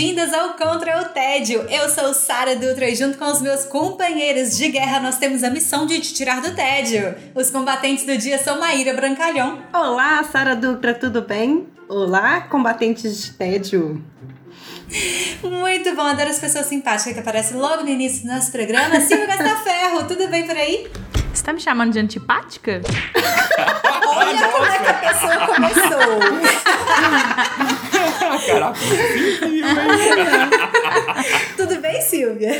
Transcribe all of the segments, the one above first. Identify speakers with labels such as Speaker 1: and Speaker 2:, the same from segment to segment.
Speaker 1: Bem-vindas ao Contra o Tédio. Eu sou Sara Dutra e junto com os meus companheiros de guerra nós temos a missão de te tirar do tédio. Os combatentes do dia são Maíra Brancalhão.
Speaker 2: Olá, Sara Dutra, tudo bem? Olá, combatentes de tédio.
Speaker 1: Muito bom, adoro as pessoas simpáticas que aparecem logo no início do nosso programa. Silvia Gastaferro, tudo bem por aí?
Speaker 3: Você tá me chamando de antipática?
Speaker 1: Olha como é que a pessoa começou.
Speaker 4: Caraca,
Speaker 1: Tudo bem, Silvia?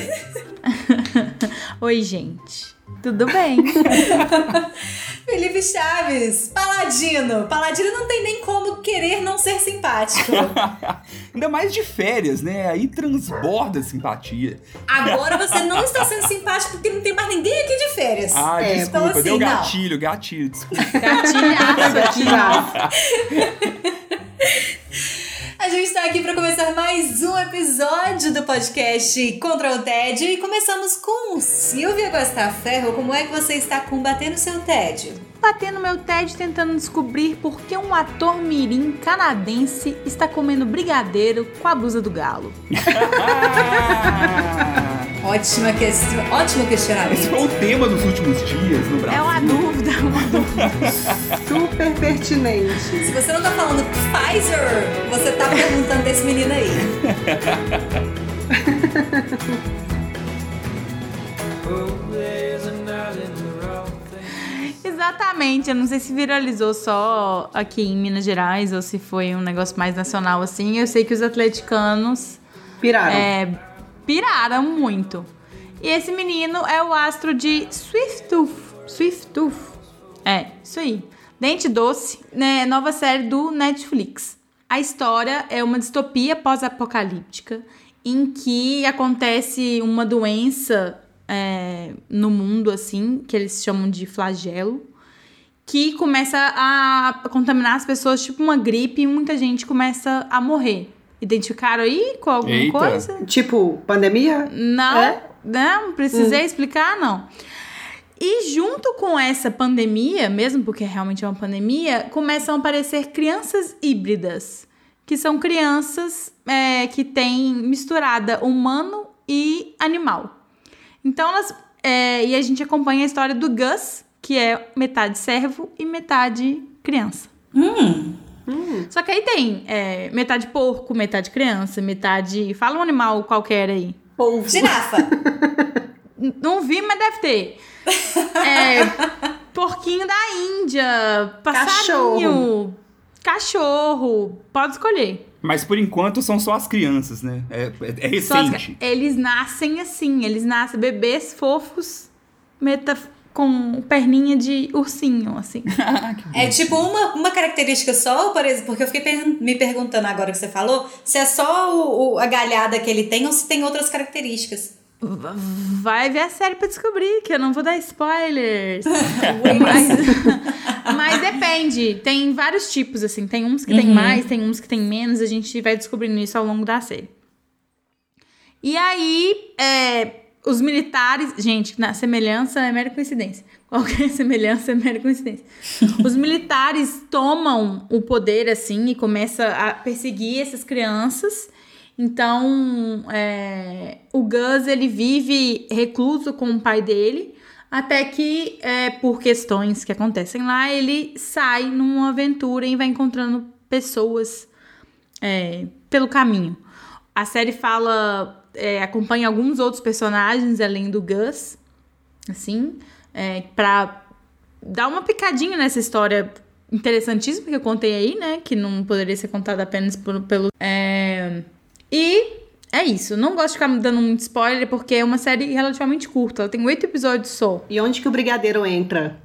Speaker 3: Oi, gente. Tudo bem?
Speaker 1: Felipe Chaves, Paladino. Paladino não tem nem como querer não ser simpático.
Speaker 4: Ainda mais de férias, né? Aí transborda simpatia.
Speaker 1: Agora você não está sendo simpático porque não tem mais ninguém aqui de férias.
Speaker 4: Ah,
Speaker 2: É,
Speaker 4: desculpa,
Speaker 1: então assim,
Speaker 4: deu
Speaker 1: não.
Speaker 4: gatilho, gatilho, desculpa.
Speaker 3: Gatilhaço nossa.
Speaker 1: A gente está aqui para começar mais um episódio do podcast Contra o Tédio e começamos com Silvia Gostaferro. Como é que você está combatendo o seu tédio?
Speaker 3: Batendo meu TED tentando descobrir por que um ator mirim canadense está comendo brigadeiro com a blusa do galo.
Speaker 1: Ótima questão, ótimo
Speaker 4: Esse
Speaker 1: questionamento.
Speaker 4: foi o tema dos últimos dias no Brasil.
Speaker 3: É uma dúvida, uma dúvida.
Speaker 2: Super pertinente.
Speaker 1: Se você não tá falando Pfizer, você tá perguntando desse menino aí.
Speaker 3: Exatamente, eu não sei se viralizou só aqui em Minas Gerais ou se foi um negócio mais nacional assim. Eu sei que os atleticanos
Speaker 2: Piraram.
Speaker 3: é, piraram muito. E esse menino é o astro de Swiftooth. Swiftooth. É, isso aí. Dente Doce, né? Nova série do Netflix. A história é uma distopia pós-apocalíptica em que acontece uma doença é, no mundo, assim, que eles chamam de flagelo, que começa a contaminar as pessoas, tipo uma gripe, e muita gente começa a morrer. Identificaram aí com alguma
Speaker 4: Eita.
Speaker 3: coisa?
Speaker 2: Tipo, pandemia?
Speaker 3: Não,
Speaker 2: É?
Speaker 3: não precisei explicar, não. E junto com essa pandemia, mesmo porque realmente é uma pandemia, começam a aparecer crianças híbridas, que são crianças é, que têm misturada humano e animal. Então, elas, é, e a gente acompanha a história do Gus, que é metade servo e metade criança.
Speaker 1: Hum,
Speaker 3: Só que aí tem é, metade porco, metade criança, metade. Fala um animal qualquer aí.
Speaker 2: Polvo.
Speaker 1: girafa.
Speaker 3: Não vi, mas deve ter. É, porquinho da Índia, passarinho, cachorro. Pode escolher.
Speaker 4: Mas por enquanto são só as crianças, né? É, é- é
Speaker 3: Só as-
Speaker 4: recente.
Speaker 3: eles nascem assim, eles nascem bebês fofos, meta com perninha de ursinho, assim.
Speaker 1: É tipo uma, uma característica só, por exemplo, porque eu fiquei per- me perguntando agora que você falou, se é só o, o- a galhada que ele tem ou se tem outras características.
Speaker 3: Vai ver a série pra descobrir, que eu não vou dar spoilers. mas, mas depende. Tem vários tipos, assim. Tem uns que tem mais, tem uns que tem menos. A gente vai descobrindo isso ao longo da série. E aí, é, os militares. Gente, na semelhança é mera coincidência. Qualquer semelhança é mera coincidência. os militares tomam o poder, assim, e começam a perseguir essas crianças. Então, é, o Gus, ele vive recluso com o pai dele, até que, é, por questões que acontecem lá, ele sai numa aventura e vai encontrando pessoas é, pelo caminho. A série fala, é, acompanha alguns outros personagens além do Gus, assim, é, pra dar uma picadinha nessa história interessantíssima que eu contei aí, né? Que não poderia ser contada apenas por- pelo. É, e é isso. Não gosto de ficar dando muito spoiler, porque é uma série relativamente curta. Ela tem oito episódios só.
Speaker 2: E onde que o brigadeiro entra?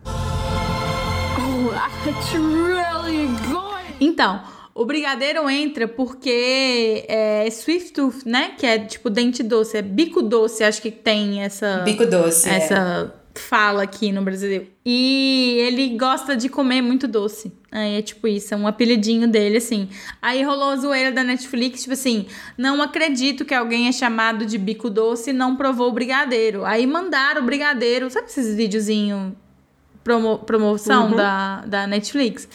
Speaker 3: Então, o brigadeiro entra porque é Swift Tooth, né? Que é tipo dente doce, é bico doce, acho que tem essa.
Speaker 1: Bico doce. é.
Speaker 3: essa fala aqui no Brasil. E ele gosta de comer muito doce. Aí é tipo isso, é um apelidinho dele, assim. Aí rolou a zoeira da Netflix, tipo assim, não acredito que alguém é chamado de bico doce e não provou o brigadeiro. Aí mandaram o brigadeiro, sabe esses videozinhos promo, promoção
Speaker 2: Uhum.
Speaker 3: da, da Netflix?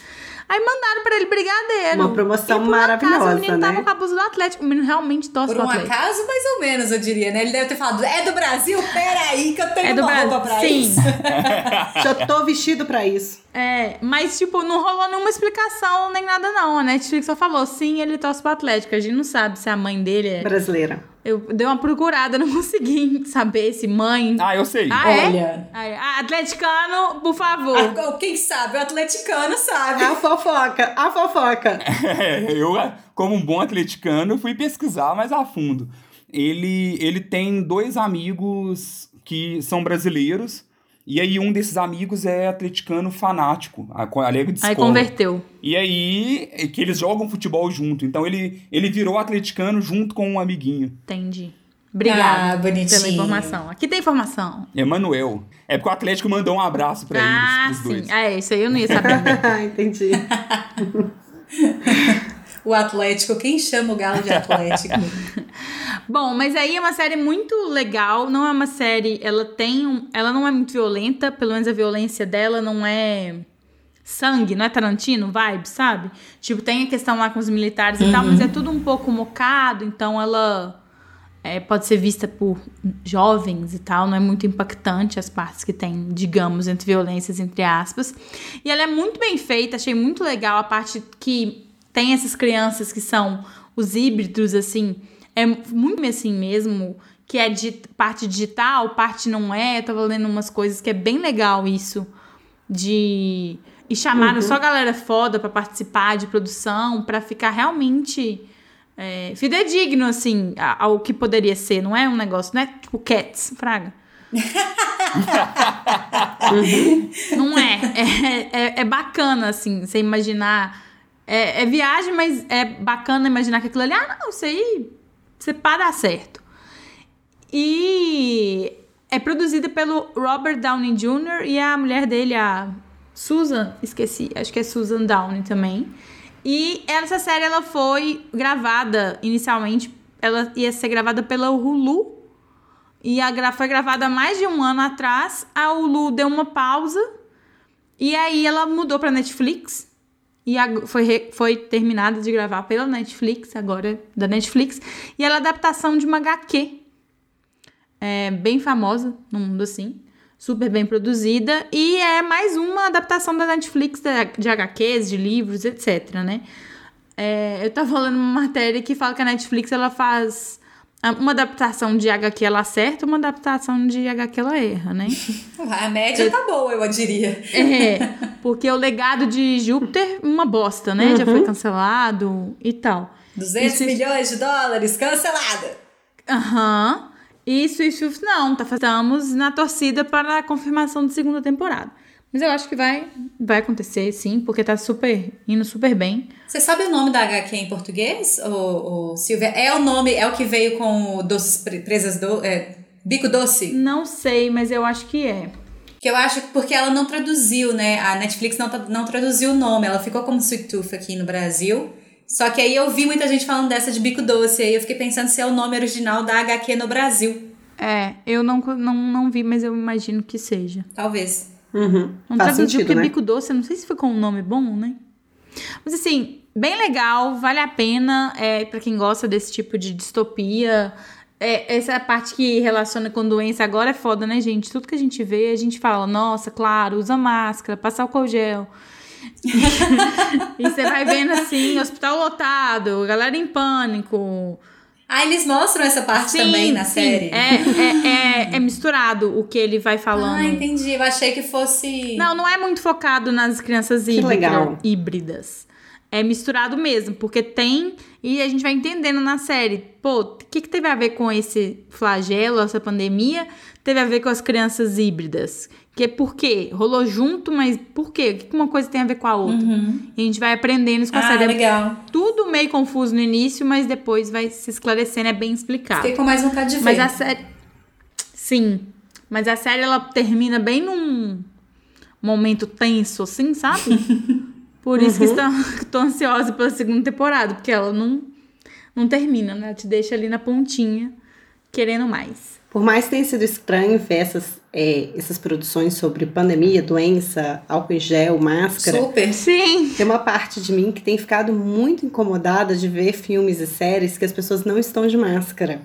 Speaker 3: Aí mandaram pra ele brigadeiro.
Speaker 2: Uma promoção
Speaker 3: e por acaso,
Speaker 2: maravilhosa,
Speaker 3: o menino tava
Speaker 2: né?
Speaker 3: com a blusa do Atlético. O menino realmente torce
Speaker 1: Por um
Speaker 3: Atlético.
Speaker 1: acaso, mais ou menos, eu diria, né? Ele deve ter falado, é do Brasil? Peraí, que eu tenho
Speaker 3: É do
Speaker 1: uma roupa
Speaker 3: Brasil.
Speaker 1: pra
Speaker 3: Sim.
Speaker 1: isso.
Speaker 2: Já tô vestido pra isso.
Speaker 3: É, mas, tipo, não rolou nenhuma explicação nem nada, não. A Netflix só falou, sim, ele torce pro Atlético. A gente não sabe se a mãe dele é.
Speaker 2: Brasileira.
Speaker 3: Eu dei uma procurada, não consegui saber se mãe.
Speaker 4: Ah, eu sei.
Speaker 3: Ah, é?
Speaker 1: Olha.
Speaker 3: Ah, é? Ah, atleticano, por favor.
Speaker 1: Ah, Quem sabe? O atleticano sabe.
Speaker 2: A fofoca, a fofoca.
Speaker 4: É, eu, como um bom atleticano, fui pesquisar mais a fundo. Ele, ele tem dois amigos que são brasileiros, e aí um desses amigos é atleticano fanático, a colega de
Speaker 3: Aí
Speaker 4: escola.
Speaker 3: converteu.
Speaker 4: E aí, é que eles jogam futebol junto. Então ele, ele virou atleticano junto com um amiguinho,
Speaker 3: Entendi. Obrigada
Speaker 1: Ah, bonitinho.
Speaker 3: pela informação. Aqui tem informação.
Speaker 4: Emanuel. É porque o Atlético mandou um abraço pra
Speaker 3: ah,
Speaker 4: eles, pros
Speaker 3: sim.
Speaker 4: dois.
Speaker 3: Ah, é, isso aí eu não ia saber.
Speaker 2: Entendi.
Speaker 1: O Atlético, quem chama o Galo de Atlético?
Speaker 3: Bom, mas aí é uma série muito legal. Não é uma série. Ela tem. Um, ela não é muito violenta. Pelo menos a violência dela não é sangue, não é Tarantino, vibe, sabe? Tipo, tem a questão lá com os militares e tal, mas é tudo um pouco mocado, então ela é, pode ser vista por jovens e tal, não é muito impactante as partes que tem, digamos, entre violências, entre aspas. E ela é muito bem feita, achei muito legal a parte que tem essas crianças que são os híbridos, assim, é muito assim mesmo, que é de parte digital, parte não é. Eu tava lendo umas coisas que é bem legal isso de e chamaram só galera foda pra participar de produção, pra ficar realmente é, fidedigno, assim, ao que poderia ser. Não é um negócio, não é tipo Cats, Fraga. Não é. É, é. é bacana, assim, você imaginar. É, é viagem, mas é bacana imaginar que aquilo ali, ah, não, isso aí, você para dar certo. E é produzida pelo Robert Downey Jr. e a mulher dele, a Susan, esqueci, acho que é Susan Downey também. E essa série ela foi gravada inicialmente, ela ia ser gravada pela Hulu. E a foi gravada mais de um ano atrás. A Hulu deu uma pausa. E aí ela mudou pra Netflix. E foi, foi terminada de gravar pela Netflix, agora da Netflix. E ela é adaptação de uma HQ é bem famosa no mundo assim, super bem produzida e é mais uma adaptação da Netflix da- de HQs, de livros, etc, né? É, eu tava lendo uma matéria que fala que a Netflix ela faz uma adaptação de HQ ela acerta, uma adaptação de HQ ela erra, né?
Speaker 1: A média tá boa, eu diria.
Speaker 3: É, porque o legado de Júpiter, uma bosta, né? Já foi cancelado e tal.
Speaker 1: 200
Speaker 3: Isso-
Speaker 1: milhões de dólares, cancelada.
Speaker 3: Aham. E Swift Tooth não, tá, estamos na torcida para a confirmação de segunda temporada. Mas eu acho que vai, vai acontecer, sim, porque tá super, indo super bem.
Speaker 1: Você sabe o nome da HQ em português, ô, Silvia? É o nome, é o que veio com o doces pre- presas do... É, bico doce?
Speaker 3: Não sei, mas eu acho que é.
Speaker 1: Que eu acho que porque ela não traduziu, né? A Netflix não, não traduziu o nome, ela ficou como Sweet Tooth aqui no Brasil. Só que aí eu vi muita gente falando dessa de bico doce, aí eu fiquei pensando se é o nome original da HQ no Brasil.
Speaker 3: É, eu não, não, não vi, mas eu imagino que seja.
Speaker 1: Talvez.
Speaker 2: Uhum.
Speaker 3: Não
Speaker 2: Faz sentido,
Speaker 3: porque
Speaker 2: né?
Speaker 3: Bico Doce, não sei se ficou um nome bom, né? Mas assim, bem legal, vale a pena é, para quem gosta desse tipo de distopia. É, essa parte que relaciona com doença agora é foda, né, gente? Tudo que a gente vê, a gente fala, nossa, claro, usa máscara, passa álcool gel. e você vai vendo assim, hospital lotado, galera em pânico.
Speaker 1: Ah, eles mostram essa parte
Speaker 3: Sim,
Speaker 1: também na
Speaker 3: sim,
Speaker 1: série.
Speaker 3: É, é, é, é misturado o que ele vai falando.
Speaker 1: Ah, entendi. Eu achei que fosse.
Speaker 3: Não, não é muito focado nas crianças híbrida-
Speaker 2: legal.
Speaker 3: híbridas. É misturado mesmo, porque tem. E a gente vai entendendo na série. Pô, que, que teve a ver com esse flagelo, essa pandemia? Teve a ver com as crianças híbridas. Que por quê? Rolou junto, mas por quê? O que uma coisa tem a ver com a outra? E a gente vai aprendendo isso com a
Speaker 1: Ah,
Speaker 3: série. É
Speaker 1: legal.
Speaker 3: Tudo meio confuso no início, mas depois vai se esclarecendo, é bem explicado.
Speaker 1: Fiquei com mais vontade de ver.
Speaker 3: Mas a série. Sim. Mas a série ela termina bem num momento tenso, assim, sabe? Por isso que estou, tô ansiosa pela segunda temporada, porque ela não, não termina, né? Te deixa ali na pontinha, querendo mais.
Speaker 2: Por mais que tenha sido estranho ver essas, é, essas produções sobre pandemia, doença, álcool em gel, máscara,
Speaker 1: Super.
Speaker 3: Sim.
Speaker 2: tem uma parte de mim que tem ficado muito incomodada de ver filmes e séries que as pessoas não estão de máscara.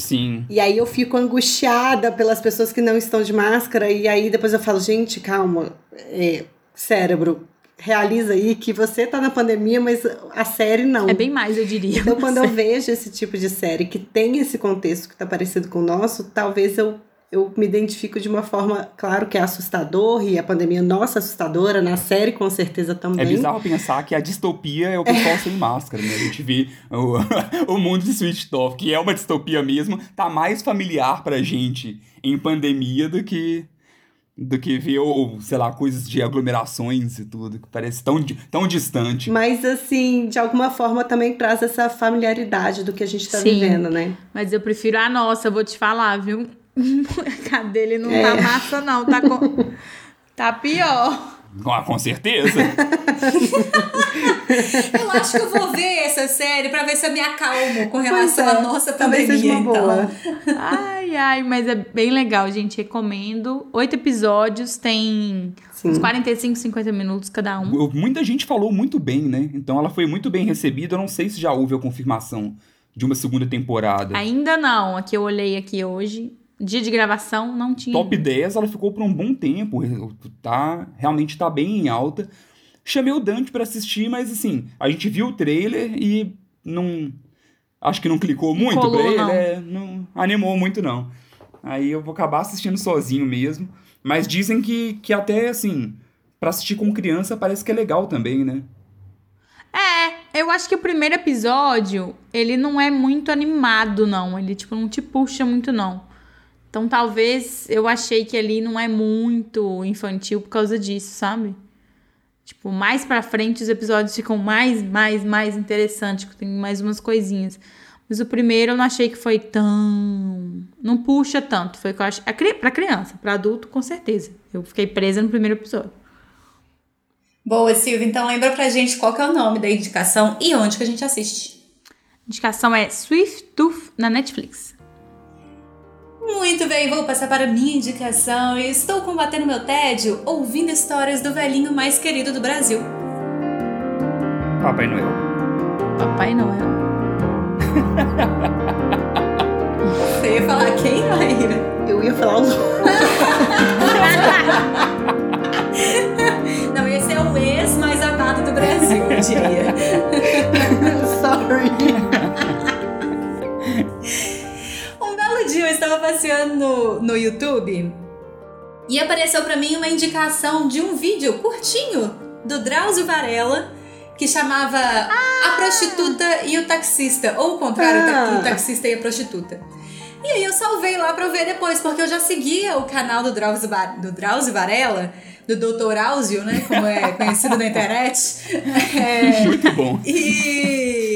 Speaker 4: Sim.
Speaker 2: E aí eu fico angustiada pelas pessoas que não estão de máscara, e aí depois eu falo, gente, calma, é, cérebro, realiza aí que você tá na pandemia, mas a série não.
Speaker 3: É bem mais, eu diria.
Speaker 2: Então, quando eu vejo esse tipo de série que tem esse contexto que tá parecido com o nosso, talvez eu, eu me identifico de uma forma, claro que é assustador, e a pandemia nossa assustadora, na série com certeza também.
Speaker 4: É bizarro pensar que a distopia é o pessoal sem máscara, né? A gente vê o, o mundo de Switch Off, que é uma distopia mesmo, tá mais familiar pra gente em pandemia do que do que ver, ou, sei lá, coisas de aglomerações e tudo, que parece tão, tão distante.
Speaker 2: Mas, assim, de alguma forma também traz essa familiaridade do que a gente tá
Speaker 3: Sim.
Speaker 2: vivendo, né?
Speaker 3: Mas eu prefiro a nossa, vou te falar, viu? A dele não
Speaker 2: É.
Speaker 3: tá massa, não. Tá, com... tá pior.
Speaker 4: Ah, com certeza.
Speaker 1: Eu acho que eu vou ver essa série pra ver se eu me acalmo com relação
Speaker 2: é,
Speaker 1: à nossa
Speaker 2: talvez
Speaker 1: pandemia,
Speaker 2: seja uma
Speaker 1: então.
Speaker 2: boa.
Speaker 3: Ai, ai, mas é bem legal, gente. Recomendo. Oito episódios, tem
Speaker 2: Sim.
Speaker 3: uns 45, 50 minutos cada um.
Speaker 4: Muita gente falou muito bem, né? Então ela foi muito bem recebida. Eu não sei se já houve a confirmação de uma segunda temporada.
Speaker 3: Ainda não. Aqui eu olhei aqui hoje. Dia de gravação não tinha.
Speaker 4: Top
Speaker 3: ainda.
Speaker 4: 10, ela ficou por um bom tempo. Tá, realmente tá bem em alta. Chamei o Dante pra assistir, mas assim, a gente viu o trailer e não. Acho que não clicou muito
Speaker 3: colou,
Speaker 4: pra ele,
Speaker 3: não.
Speaker 4: é, não animou muito, não. Aí eu vou acabar assistindo sozinho mesmo. Mas dizem que, que até assim, pra assistir com criança parece que é legal também, né?
Speaker 3: É, eu acho que o primeiro episódio, ele não é muito animado, não. Ele, tipo, não te puxa muito, não. Então, talvez eu achei que ali não é muito infantil por causa disso, sabe? Tipo, mais pra frente os episódios ficam mais, mais, mais interessantes, tem mais umas coisinhas. Mas o primeiro eu não achei que foi tão. Não puxa tanto. Foi que eu acho. É pra criança, pra adulto, com certeza. Eu fiquei presa no primeiro episódio.
Speaker 1: Boa, Silvia. Então lembra pra gente qual que é o nome da indicação e onde que a gente assiste.
Speaker 3: A indicação é Swift Tooth na Netflix.
Speaker 1: Muito bem, vou passar para a minha indicação. e Estou combatendo meu tédio ouvindo histórias do velhinho mais querido do Brasil.
Speaker 4: Papai Noel.
Speaker 3: Papai Noel.
Speaker 1: Você ia falar quem, Maíra?
Speaker 2: Eu ia falar um
Speaker 1: Não, esse é o ex mais amado do Brasil, eu diria.
Speaker 2: Sorry.
Speaker 1: Estava passeando no, no YouTube e apareceu pra mim uma indicação de um vídeo curtinho do Drauzio Varela que chamava A Prostituta e o Taxista, ou o contrário,
Speaker 2: Ah.
Speaker 1: o taxista e a prostituta. E aí eu salvei lá pra eu ver depois, porque eu já seguia o canal do Drauzio, do Drauzio Varela, do Dr. Áuzio, né, como é conhecido na internet. É,
Speaker 4: Muito bom.
Speaker 1: e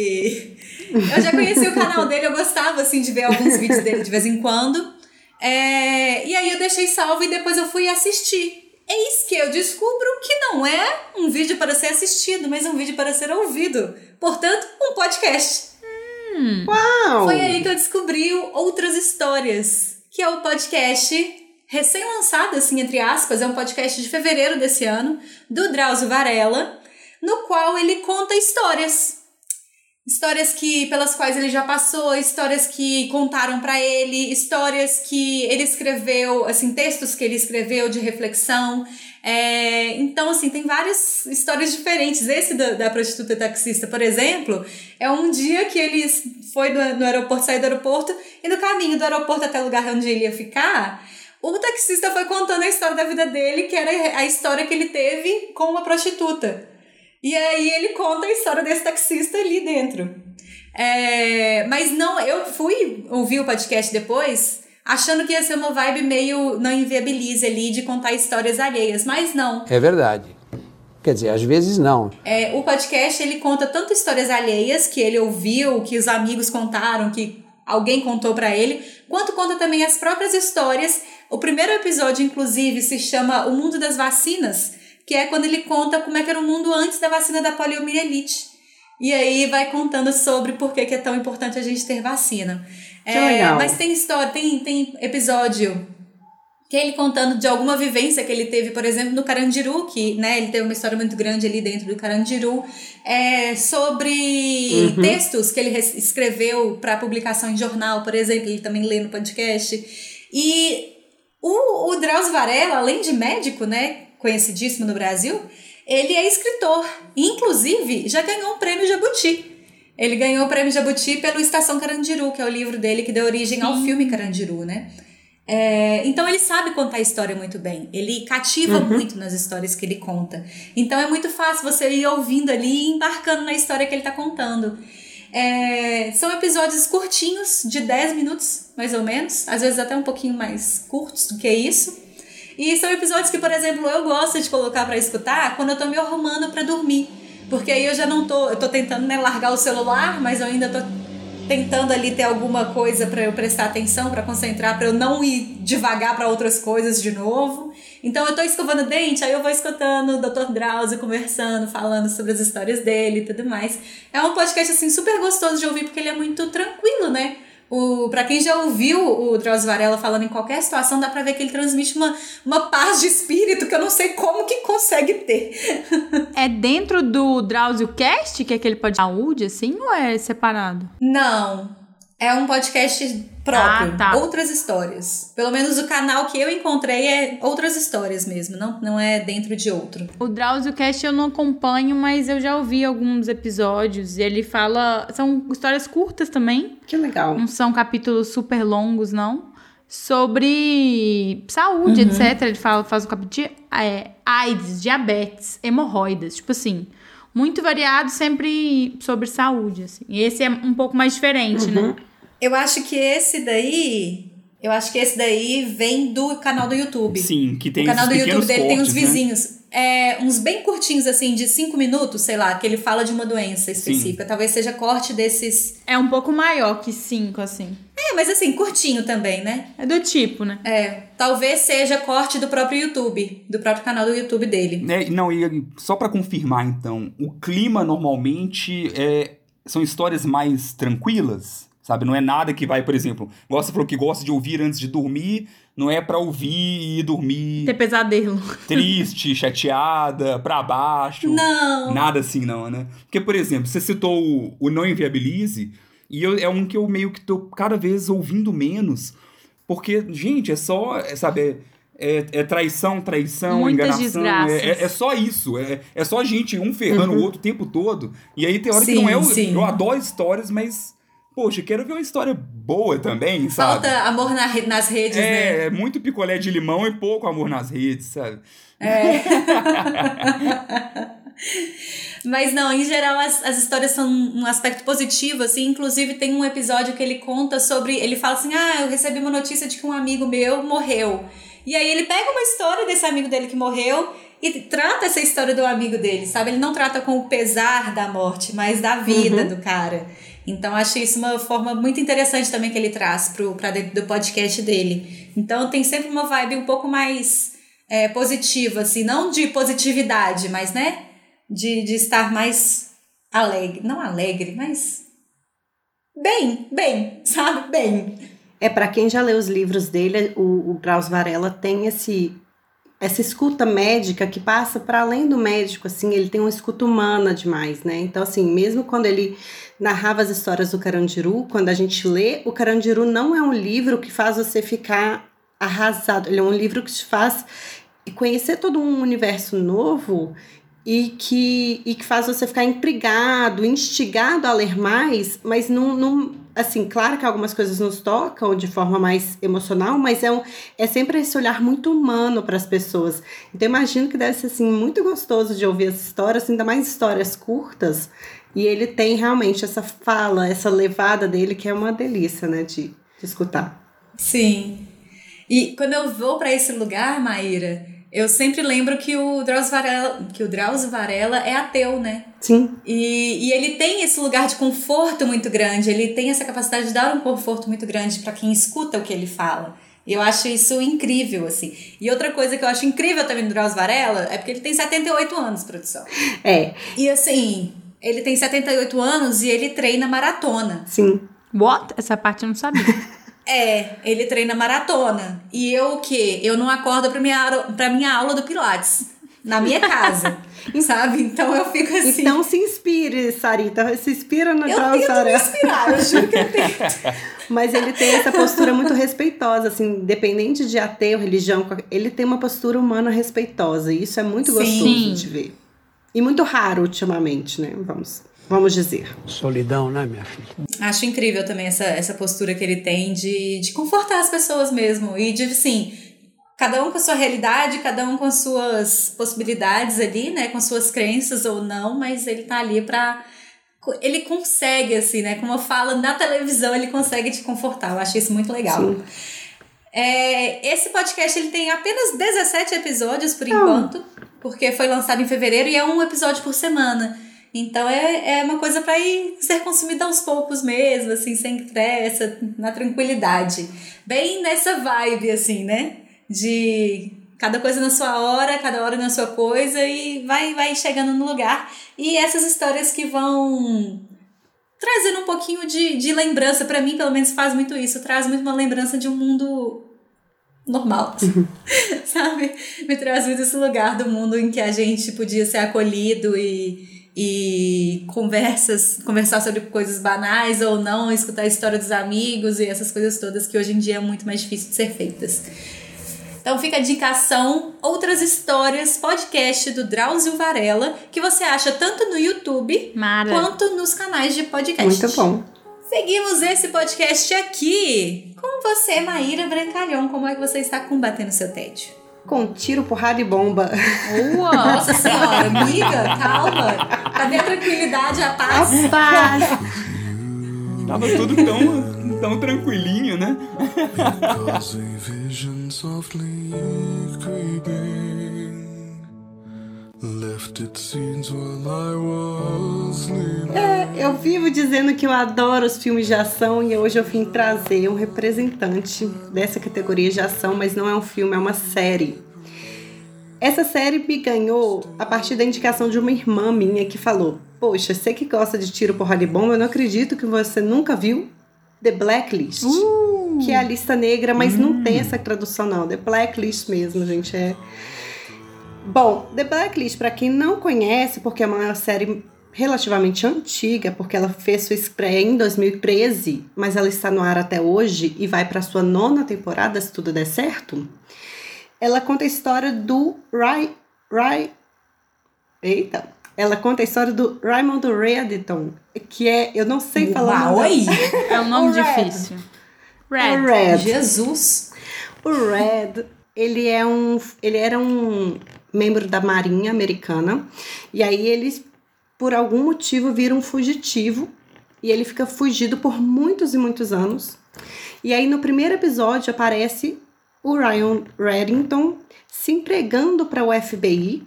Speaker 1: eu já conheci o canal dele, eu gostava assim de ver alguns vídeos dele de vez em quando. É, E aí eu deixei salvo e depois eu fui assistir. Eis que eu descubro que não é um vídeo para ser assistido, mas um vídeo para ser ouvido. Portanto, um podcast.
Speaker 2: Uau!
Speaker 1: Foi aí que eu descobri Outras Histórias, que é o podcast recém-lançado, assim, entre aspas, é um podcast de fevereiro desse ano, do Drauzio Varela, no qual ele conta histórias. Histórias que pelas quais ele já passou, histórias que contaram pra ele, histórias que ele escreveu, assim, textos que ele escreveu de reflexão. É, então, assim, tem várias histórias diferentes. Esse da, da prostituta taxista, por exemplo, é um dia que ele foi no aeroporto, saiu do aeroporto, e no caminho do aeroporto até o lugar onde ele ia ficar, o taxista foi contando a história da vida dele, que era a história que ele teve com uma prostituta. E aí ele conta a história desse taxista ali dentro. É, mas não, eu fui ouvir o podcast depois, achando que ia ser uma vibe meio não inviabilize ali de contar histórias alheias, mas não.
Speaker 5: É verdade. Quer dizer, às vezes não.
Speaker 1: É, o podcast ele conta tanto histórias alheias que ele ouviu, que os amigos contaram, que alguém contou pra ele, quanto conta também as próprias histórias O primeiro episódio, inclusive, se chama O Mundo das Vacinas, que é quando ele conta como é que era o mundo antes da vacina da poliomielite. E aí vai contando sobre por que, que é tão importante a gente ter vacina.
Speaker 2: Que é, legal.
Speaker 1: Mas tem história, tem, tem episódio que é ele contando de alguma vivência que ele teve, por exemplo, no Carandiru, que né, ele teve uma história muito grande ali dentro do Carandiru, é, sobre
Speaker 2: Uhum.
Speaker 1: textos que ele escreveu para publicação em jornal, por exemplo, ele também lê no podcast. E o, o Drauzio Varela, além de médico, né, conhecidíssimo no Brasil, ele é escritor. Inclusive, já ganhou um prêmio Jabuti. Ele ganhou o prêmio Jabuti pelo Estação Carandiru, que é o livro dele que deu origem ao filme Carandiru, né? É, então ele sabe contar a história muito bem. Ele cativa muito nas histórias que ele conta. Então é muito fácil você ir ouvindo ali e embarcando na história que ele está contando. É, são episódios curtinhos, de 10 minutos, mais ou menos. Às vezes até um pouquinho mais curtos do que isso. E são episódios que, por exemplo, eu gosto de colocar pra escutar quando eu tô me arrumando pra dormir. Porque aí eu já não tô. Eu tô tentando né, largar o celular, mas eu ainda tô tentando ali ter alguma coisa pra eu prestar atenção, pra concentrar, pra eu não ir devagar pra outras coisas de novo. Então eu tô escovando dente, aí eu vou escutando o Dr. Drauzio conversando, falando sobre as histórias dele e tudo mais. É um podcast assim super gostoso de ouvir porque ele é muito tranquilo, né? O, pra quem já ouviu o Drauzio Varela falando em qualquer situação, dá pra ver que ele transmite uma, uma paz de espírito que eu não sei como que consegue ter.
Speaker 3: É dentro do Drauzio Cast, que é aquele podcast de saúde, assim, ou é separado?
Speaker 1: Não. É um podcast próprio.
Speaker 3: Ah, tá.
Speaker 1: Outras histórias. Pelo menos o canal que eu encontrei é outras histórias mesmo. Não, não é dentro de outro.
Speaker 3: O Drauzio Cast eu não acompanho, mas eu já ouvi alguns episódios. E ele fala. São histórias curtas também.
Speaker 2: Que legal.
Speaker 3: Não são capítulos super longos, não. Sobre saúde, etc. Ele fala, faz um capítulo de é, AIDS, diabetes, hemorroidas. Tipo assim, muito variado, sempre sobre saúde. Assim. E esse é um pouco mais diferente, né?
Speaker 1: Eu acho que esse daí. Eu acho que esse daí vem do canal do YouTube.
Speaker 4: Sim, que tem
Speaker 1: o canal do YouTube dele tem uns
Speaker 4: cortes, né?
Speaker 1: vizinhos. É, uns bem curtinhos, assim, de cinco minutos, sei lá, que ele fala de uma doença específica. Talvez seja corte desses.
Speaker 3: É um pouco maior que cinco, assim.
Speaker 1: É, mas assim, curtinho também, né?
Speaker 3: É do tipo, né?
Speaker 1: É, talvez seja corte do próprio YouTube, do próprio canal do YouTube dele.
Speaker 4: Né, não, e só pra confirmar então, o clima normalmente é, são histórias mais tranquilas, sabe? Não é nada que vai, por exemplo, você falou que gosta de ouvir antes de dormir, não é pra ouvir e dormir
Speaker 3: Ter pesadelo.
Speaker 4: triste, chateada, pra baixo.
Speaker 1: Não.
Speaker 4: Nada assim não, né? Porque, por exemplo, você citou o, o Não Inviabilize, e eu- é um que eu meio que tô cada vez ouvindo menos, porque, gente, é só, é, sabe, é, é- é traição, traição,
Speaker 3: Muitas
Speaker 4: enganação,
Speaker 3: desgraças.
Speaker 4: é, é- é só isso, é, é só a gente um ferrando o outro o tempo todo, e aí tem hora que
Speaker 1: Sim,
Speaker 4: não é o...
Speaker 1: sim.
Speaker 4: Eu adoro histórias, mas, poxa, quero ver uma história boa também, sabe?
Speaker 1: Falta amor na re- nas redes, né?
Speaker 4: É, é muito picolé de limão e pouco amor nas redes, sabe?
Speaker 1: Mas não, em geral as, as histórias são um aspecto positivo, assim. Inclusive tem um episódio que ele conta sobre. Ele fala assim: Ah, eu recebi uma notícia de que um amigo meu morreu. E aí ele pega uma história desse amigo dele que morreu e trata essa história do amigo dele, sabe? Ele não trata com o pesar da morte, mas da vida do cara. Então acho isso uma forma muito interessante também que ele traz pro, pra dentro do podcast dele. Então tem sempre uma vibe um pouco mais é, positiva, assim, não de positividade, mas né? De, de estar mais alegre. Não alegre, mas. Bem, bem, sabe? Bem.
Speaker 2: É, para quem já leu os livros dele, o, o Drauzio Varela tem esse essa escuta médica que passa para além do médico, assim, ele tem uma escuta humana demais, né? Então, assim, mesmo quando ele narrava as histórias do Carandiru, quando a gente lê, o Carandiru não é um livro que faz você ficar arrasado, ele é um livro que te faz conhecer todo um universo novo e que, e que faz você ficar intrigado, instigado a ler mais, mas não, não assim, claro que algumas coisas nos tocam de forma mais emocional, mas é, um, é sempre esse olhar muito humano para as pessoas. Então imagino que deve ser assim muito gostoso de ouvir as histórias, ainda mais histórias curtas, e ele tem realmente essa fala, essa levada dele que é uma delícia, né, de, de escutar.
Speaker 1: Sim. E quando eu vou para esse lugar, Maíra, eu sempre lembro que o Drauzio Varela, que o Drauzio Varela é ateu, né?
Speaker 2: Sim.
Speaker 1: E, e ele tem esse lugar de conforto muito grande, ele tem essa capacidade de dar um conforto muito grande para quem escuta o que ele fala. Eu acho isso incrível, assim. E outra coisa que eu acho incrível também do Drauzio Varela é porque ele tem 78 anos, produção.
Speaker 2: É,
Speaker 1: E assim, ele tem 78 anos e ele treina maratona.
Speaker 2: sim.
Speaker 3: What? Essa parte eu não sabia.
Speaker 1: É, ele treina maratona. E eu o quê? Eu não acordo pra minha, aula- pra minha aula do Pilates. Na minha casa. sabe? Então eu fico assim.
Speaker 2: Então se inspire, Sarita. Se inspira no
Speaker 1: eu
Speaker 2: Drauzio
Speaker 1: tento me inspirar, eu juro que eu tento.
Speaker 2: Mas ele tem essa postura muito respeitosa, assim, independente de ateu, religião, ele tem uma postura humana respeitosa. E isso é muito
Speaker 1: Sim.
Speaker 2: gostoso de ver. E muito raro ultimamente, né? Vamos, vamos dizer.
Speaker 5: Solidão, né, minha filha?
Speaker 1: Acho incrível também essa, essa postura que ele tem de, de confortar as pessoas mesmo. E de, assim, cada um com a sua realidade, cada um com as suas possibilidades ali, né? Com suas crenças ou não, mas ele tá ali pra. Ele consegue, assim, né? Como eu falo, na televisão ele consegue te confortar. Eu acho isso muito legal.
Speaker 2: Sim.
Speaker 1: É, esse podcast ele tem apenas 17 episódios por enquanto, porque foi lançado em fevereiro e é um episódio por semana. Então é, é uma coisa para ir ser consumida aos poucos mesmo, assim, sem pressa, na tranquilidade. Bem nessa vibe, assim, né? De cada coisa na sua hora, cada hora na sua coisa e vai, vai chegando no lugar. E essas histórias que vão trazendo um pouquinho de, de lembrança, para mim, pelo menos, faz muito isso. Traz muito uma lembrança de um mundo normal, sabe? Me traz muito esse lugar do mundo em que a gente podia ser acolhido e, e conversas, conversar sobre coisas banais ou não, escutar a história dos amigos e essas coisas todas que hoje em dia é muito mais difícil de ser feitas. Então fica a indicação, outras histórias, podcast do Drauzio Varela, que você acha tanto no YouTube
Speaker 3: Mara.
Speaker 1: quanto nos canais de podcast.
Speaker 2: Muito bom.
Speaker 1: Seguimos esse podcast aqui com você, Maíra Brancalhão. Como é que você está combatendo seu tédio?
Speaker 2: Com tiro, porrada e bomba.
Speaker 3: Uau!
Speaker 1: Nossa senhora, amiga, calma. Cadê a tranquilidade, a paz?
Speaker 2: Paz.
Speaker 4: Tava tudo tão, tão tranquilinho, né?
Speaker 2: É, eu vivo dizendo que eu adoro os filmes de ação e hoje eu vim trazer um representante dessa categoria de ação, mas não é um filme, é uma série. Essa série me ganhou a partir da indicação de uma irmã minha que falou: Poxa, você que gosta de tiro, porrada e bomba, eu não acredito que você nunca viu The Blacklist. Que é a lista negra, mas não tem essa tradução, não. The Blacklist mesmo, gente. É. Bom, The Blacklist, para quem não conhece, porque é uma série relativamente antiga, porque ela fez sua estreia em 2013, mas ela está no ar até hoje e vai para sua nona temporada, se tudo der certo. Ela conta a história do Ray. Ray Eita! Ela conta a história do Raymond Reddington, que é. Eu não sei falar o
Speaker 1: Uau,
Speaker 2: nome.
Speaker 1: oi!
Speaker 3: É um nome
Speaker 2: O Red.
Speaker 3: difícil.
Speaker 2: O
Speaker 3: Red.
Speaker 2: Red.
Speaker 1: Jesus!
Speaker 2: O Red, ele é um, ele era um membro da Marinha Americana e aí ele, por algum motivo, vira um fugitivo e ele fica fugido por muitos e muitos anos. E aí no primeiro episódio aparece o Ryan Reddington se entregando para o FBI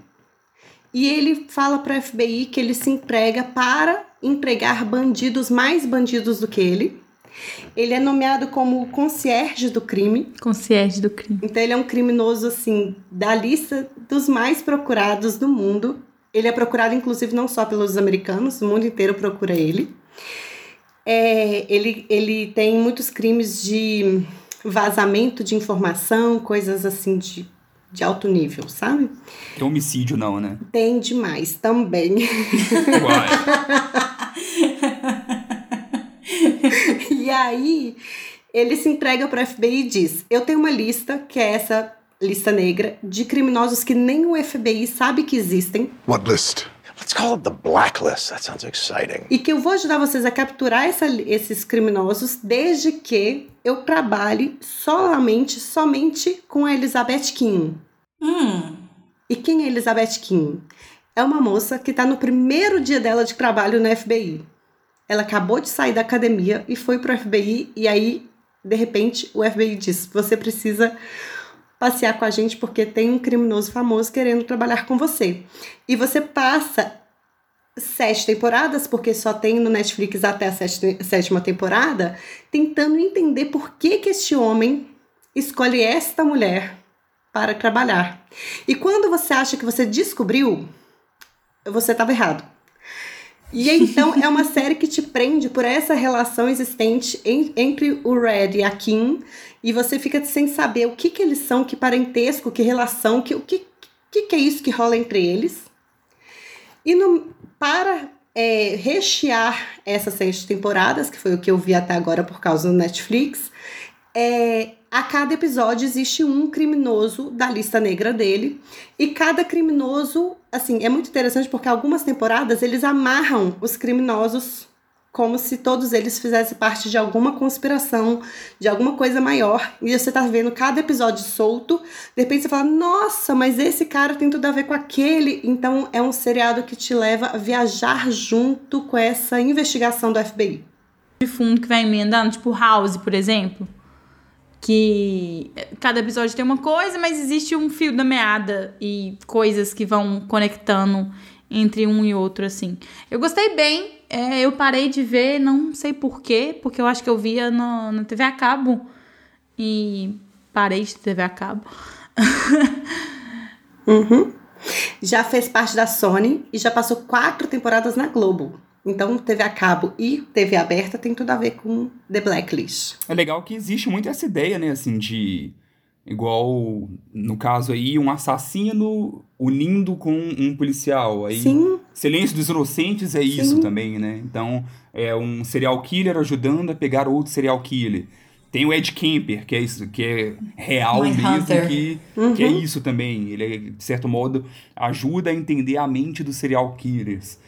Speaker 2: e ele fala para o FBI que ele se entrega para entregar bandidos mais bandidos do que ele. Ele é nomeado como o concierge do crime.
Speaker 3: Concierge do crime.
Speaker 2: Então ele é um criminoso assim da lista dos mais procurados do mundo. Ele é procurado inclusive não só pelos americanos, o mundo inteiro procura ele. É, ele, ele tem muitos crimes de vazamento de informação, coisas assim de, de alto nível, sabe?
Speaker 4: Tem homicídio não, né?
Speaker 2: Tem demais também.
Speaker 4: Uai.
Speaker 2: E aí ele se entrega para o FBI e diz: Eu tenho uma lista, que é essa lista negra, de criminosos que nem o FBI sabe que existem
Speaker 6: What list?
Speaker 7: Let's call it the blacklist. That sounds exciting.
Speaker 2: e que eu vou ajudar vocês a capturar essa- esses criminosos desde que eu trabalhe solamente, somente com a Elizabeth King.
Speaker 1: Hum,
Speaker 2: E quem é Elizabeth King? É uma moça que está no primeiro dia dela de trabalho no FBI. Ela acabou de sair da academia e foi pro FBI e aí, de repente, o FBI diz: "Você precisa passear com a gente porque tem um criminoso famoso querendo trabalhar com você". E você passa sete temporadas, porque só tem no Netflix até a sétima temporada, tentando entender por que que este homem escolhe esta mulher para trabalhar. E quando você acha que você descobriu, você estava errado. E então é uma série que te prende por essa relação existente em, entre o Red e a Kim, e você fica sem saber o que, que eles são, que parentesco, que relação, que, o que, que, que é isso que rola entre eles. E no, para é, rechear essas seis temporadas, que foi o que eu vi até agora por causa do Netflix, é, a cada episódio existe um criminoso da lista negra dele. E cada criminoso, assim, é muito interessante porque algumas temporadas eles amarram os criminosos como se todos eles fizessem parte de alguma conspiração, de alguma coisa maior. E você tá vendo cada episódio solto, de repente você fala, nossa, mas esse cara tem tudo a ver com aquele. Então é um seriado que te leva a viajar junto com essa investigação do FBI.
Speaker 3: De fundo que vai emendando, tipo House, por exemplo que cada episódio tem uma coisa, mas existe um fio da meada e coisas que vão conectando entre um e outro, assim. Eu gostei bem, é, eu parei de ver, não sei porquê, porque eu acho que eu via no, na TV a cabo e parei de TV a cabo.
Speaker 2: uhum. Já fez parte da Sony e já passou quatro temporadas na Globo. Então, TV a cabo e TV aberta tem tudo a ver com The Blacklist.
Speaker 4: É legal que existe muito essa ideia, né, assim, de. Igual, no caso aí, um assassino unindo com um policial. Aí,
Speaker 2: Sim.
Speaker 4: Silêncio dos Inocentes é Sim. isso também, né? Então, é um serial killer ajudando a pegar outro serial killer. Tem o Ed Kemper, que é isso, que é real
Speaker 1: My
Speaker 4: mesmo,
Speaker 1: Hunter.
Speaker 4: que,
Speaker 2: Uhum.
Speaker 4: que é isso também. Ele, de certo modo, ajuda a entender a mente dos serial killers.